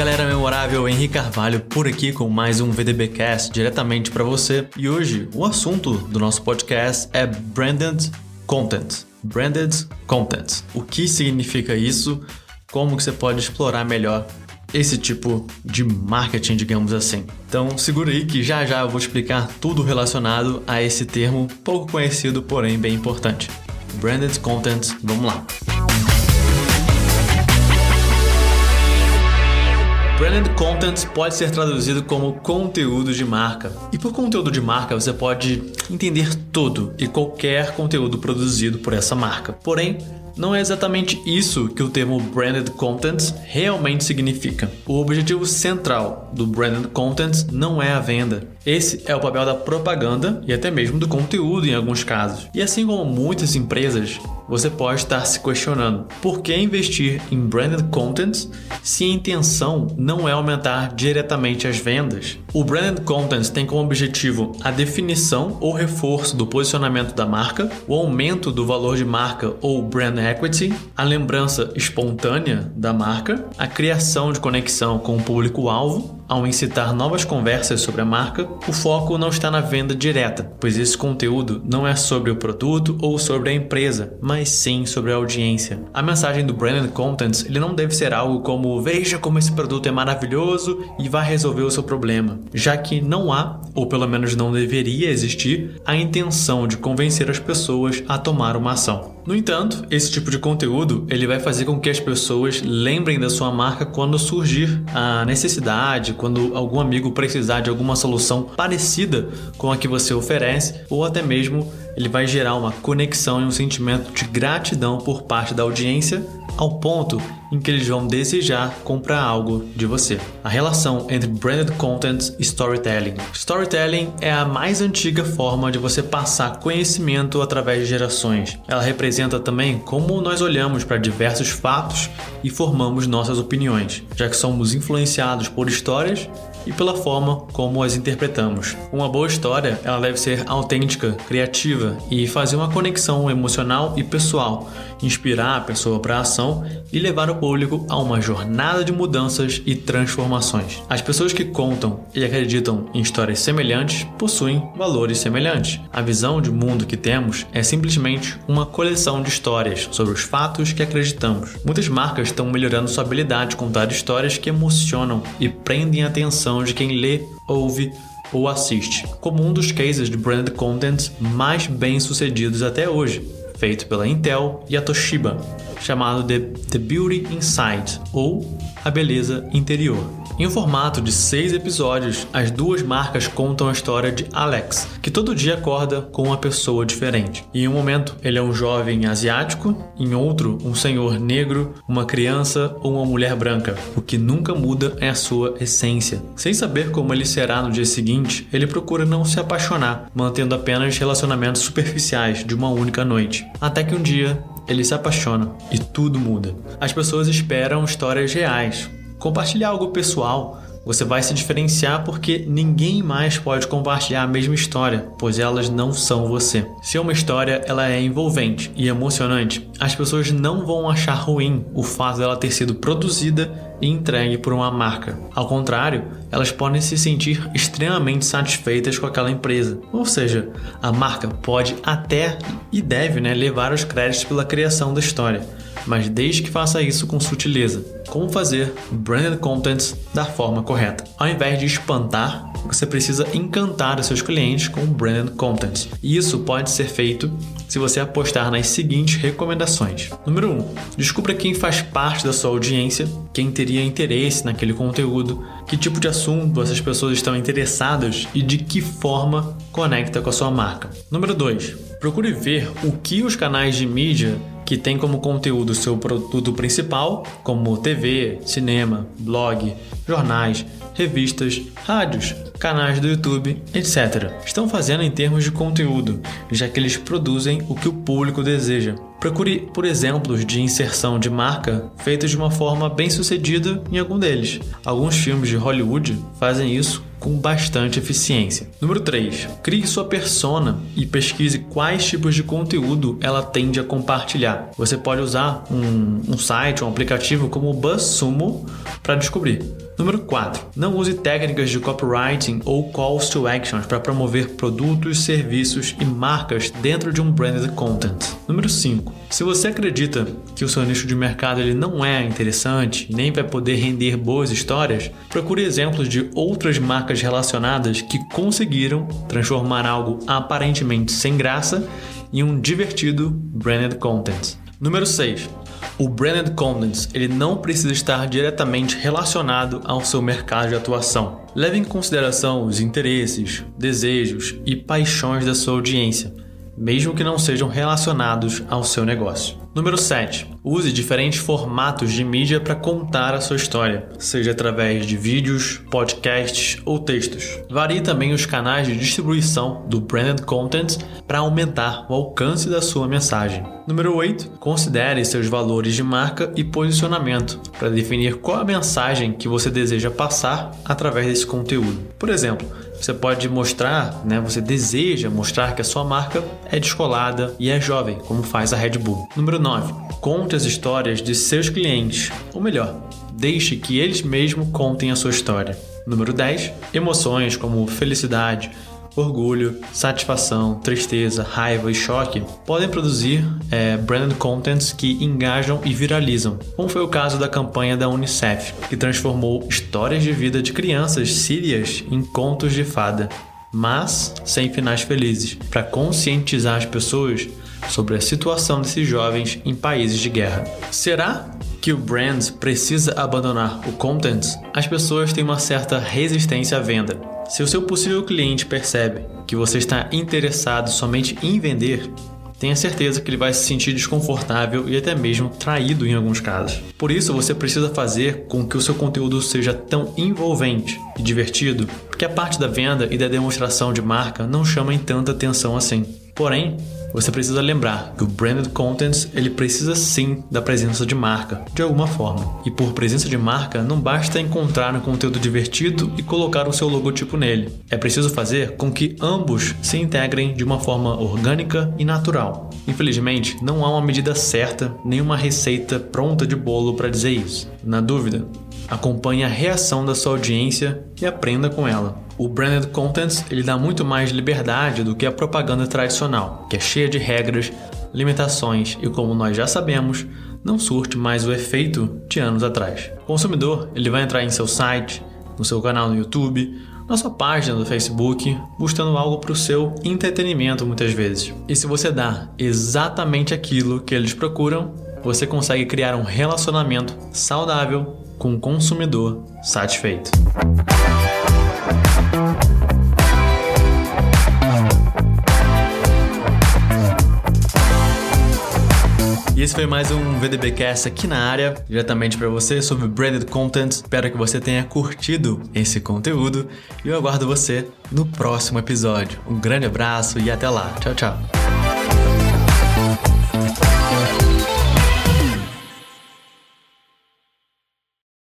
galera memorável, Henrique Carvalho por aqui com mais um VDBcast diretamente para você. E hoje o assunto do nosso podcast é branded content. Branded content. O que significa isso? Como que você pode explorar melhor esse tipo de marketing, digamos assim. Então, segura aí que já já eu vou explicar tudo relacionado a esse termo pouco conhecido, porém bem importante. Branded content, vamos lá. Branded Content pode ser traduzido como conteúdo de marca. E por conteúdo de marca você pode entender todo e qualquer conteúdo produzido por essa marca. Porém, não é exatamente isso que o termo branded content realmente significa. O objetivo central do branded content não é a venda. Esse é o papel da propaganda e até mesmo do conteúdo em alguns casos. E assim como muitas empresas, você pode estar se questionando por que investir em branded content se a intenção não é aumentar diretamente as vendas. O branded content tem como objetivo a definição ou reforço do posicionamento da marca, o aumento do valor de marca ou brand equity, a lembrança espontânea da marca, a criação de conexão com o público-alvo, ao incitar novas conversas sobre a marca, o foco não está na venda direta, pois esse conteúdo não é sobre o produto ou sobre a empresa, mas sim sobre a audiência. A mensagem do branded content ele não deve ser algo como veja como esse produto é maravilhoso e vai resolver o seu problema, já que não há, ou pelo menos não deveria existir, a intenção de convencer as pessoas a tomar uma ação. No entanto, esse tipo de conteúdo ele vai fazer com que as pessoas lembrem da sua marca quando surgir a necessidade, quando algum amigo precisar de alguma solução parecida com a que você oferece, ou até mesmo ele vai gerar uma conexão e um sentimento de gratidão por parte da audiência ao ponto em que eles vão desejar comprar algo de você. A relação entre branded content e storytelling. Storytelling é a mais antiga forma de você passar conhecimento através de gerações. Ela representa também como nós olhamos para diversos fatos e formamos nossas opiniões, já que somos influenciados por histórias e pela forma como as interpretamos. Uma boa história, ela deve ser autêntica, criativa e fazer uma conexão emocional e pessoal, inspirar a pessoa para a ação e levar o público a uma jornada de mudanças e transformações. As pessoas que contam e acreditam em histórias semelhantes possuem valores semelhantes. A visão de mundo que temos é simplesmente uma coleção de histórias sobre os fatos que acreditamos. Muitas marcas estão melhorando sua habilidade de contar histórias que emocionam e prendem a atenção de quem lê, ouve ou assiste, como um dos cases de brand content mais bem sucedidos até hoje, feito pela Intel e a Toshiba chamado de The Beauty Inside ou A Beleza Interior. Em um formato de seis episódios, as duas marcas contam a história de Alex, que todo dia acorda com uma pessoa diferente. Em um momento, ele é um jovem asiático, em outro, um senhor negro, uma criança ou uma mulher branca. O que nunca muda é a sua essência. Sem saber como ele será no dia seguinte, ele procura não se apaixonar, mantendo apenas relacionamentos superficiais de uma única noite. Até que um dia ele se apaixona e tudo muda. As pessoas esperam histórias reais. Compartilhar algo pessoal, você vai se diferenciar porque ninguém mais pode compartilhar a mesma história, pois elas não são você. Se uma história ela é envolvente e emocionante, as pessoas não vão achar ruim o fato dela ter sido produzida e entregue por uma marca. Ao contrário, elas podem se sentir extremamente satisfeitas com aquela empresa. Ou seja, a marca pode até e deve né, levar os créditos pela criação da história, mas desde que faça isso com sutileza. Como fazer branded content da forma correta? Ao invés de espantar, você precisa encantar os seus clientes com branded content. E isso pode ser feito se você apostar nas seguintes recomendações. Número 1. Um, descubra quem faz parte da sua audiência, quem teria interesse naquele conteúdo, que tipo de assunto essas pessoas estão interessadas e de que forma conecta com a sua marca. Número 2. Procure ver o que os canais de mídia que tem como conteúdo seu produto principal, como TV, cinema, blog, jornais, revistas, rádios, canais do YouTube, etc. Estão fazendo em termos de conteúdo, já que eles produzem o que o público deseja. Procure por exemplos de inserção de marca feitos de uma forma bem sucedida em algum deles. Alguns filmes de Hollywood fazem isso com bastante eficiência. Número 3. Crie sua persona e pesquise quais tipos de conteúdo ela tende a compartilhar. Você pode usar um, um site, um aplicativo como o BuzzSumo para descobrir. Número 4. Não use técnicas de copywriting ou calls to actions para promover produtos, serviços e marcas dentro de um branded content. Número 5. Se você acredita que o seu nicho de mercado ele não é interessante, nem vai poder render boas histórias, procure exemplos de outras marcas relacionadas que conseguiram transformar algo aparentemente sem graça em um divertido branded content. Número 6. O branded content ele não precisa estar diretamente relacionado ao seu mercado de atuação. Leve em consideração os interesses, desejos e paixões da sua audiência, mesmo que não sejam relacionados ao seu negócio. Número 7. Use diferentes formatos de mídia para contar a sua história, seja através de vídeos, podcasts ou textos. Varie também os canais de distribuição do branded content para aumentar o alcance da sua mensagem. Número 8. Considere seus valores de marca e posicionamento para definir qual a mensagem que você deseja passar através desse conteúdo. Por exemplo, você pode mostrar, né, você deseja mostrar que a sua marca é descolada e é jovem, como faz a Red Bull. Número 9. Conte as histórias de seus clientes, ou melhor, deixe que eles mesmos contem a sua história. Número 10. Emoções como felicidade, orgulho, satisfação, tristeza, raiva e choque podem produzir é, contents que engajam e viralizam, como foi o caso da campanha da Unicef, que transformou histórias de vida de crianças sírias em contos de fada, mas sem finais felizes, para conscientizar as pessoas sobre a situação desses jovens em países de guerra. Será que o brand precisa abandonar o content? As pessoas têm uma certa resistência à venda se o seu possível cliente percebe que você está interessado somente em vender, tenha certeza que ele vai se sentir desconfortável e até mesmo traído em alguns casos. Por isso, você precisa fazer com que o seu conteúdo seja tão envolvente e divertido, porque a parte da venda e da demonstração de marca não chamam tanta atenção assim. Porém, você precisa lembrar que o branded content ele precisa sim da presença de marca, de alguma forma. E por presença de marca, não basta encontrar um conteúdo divertido e colocar o seu logotipo nele. É preciso fazer com que ambos se integrem de uma forma orgânica e natural. Infelizmente, não há uma medida certa nem uma receita pronta de bolo para dizer isso. Na dúvida, acompanhe a reação da sua audiência e aprenda com ela. O branded content ele dá muito mais liberdade do que a propaganda tradicional, que é cheia de regras, limitações e, como nós já sabemos, não surte mais o efeito de anos atrás. O consumidor ele vai entrar em seu site, no seu canal no YouTube, na sua página do Facebook, buscando algo para o seu entretenimento muitas vezes. E se você dá exatamente aquilo que eles procuram, você consegue criar um relacionamento saudável com o consumidor satisfeito. E esse foi mais um VDBcast aqui na área, diretamente para você sobre branded content. Espero que você tenha curtido esse conteúdo e eu aguardo você no próximo episódio. Um grande abraço e até lá. Tchau, tchau.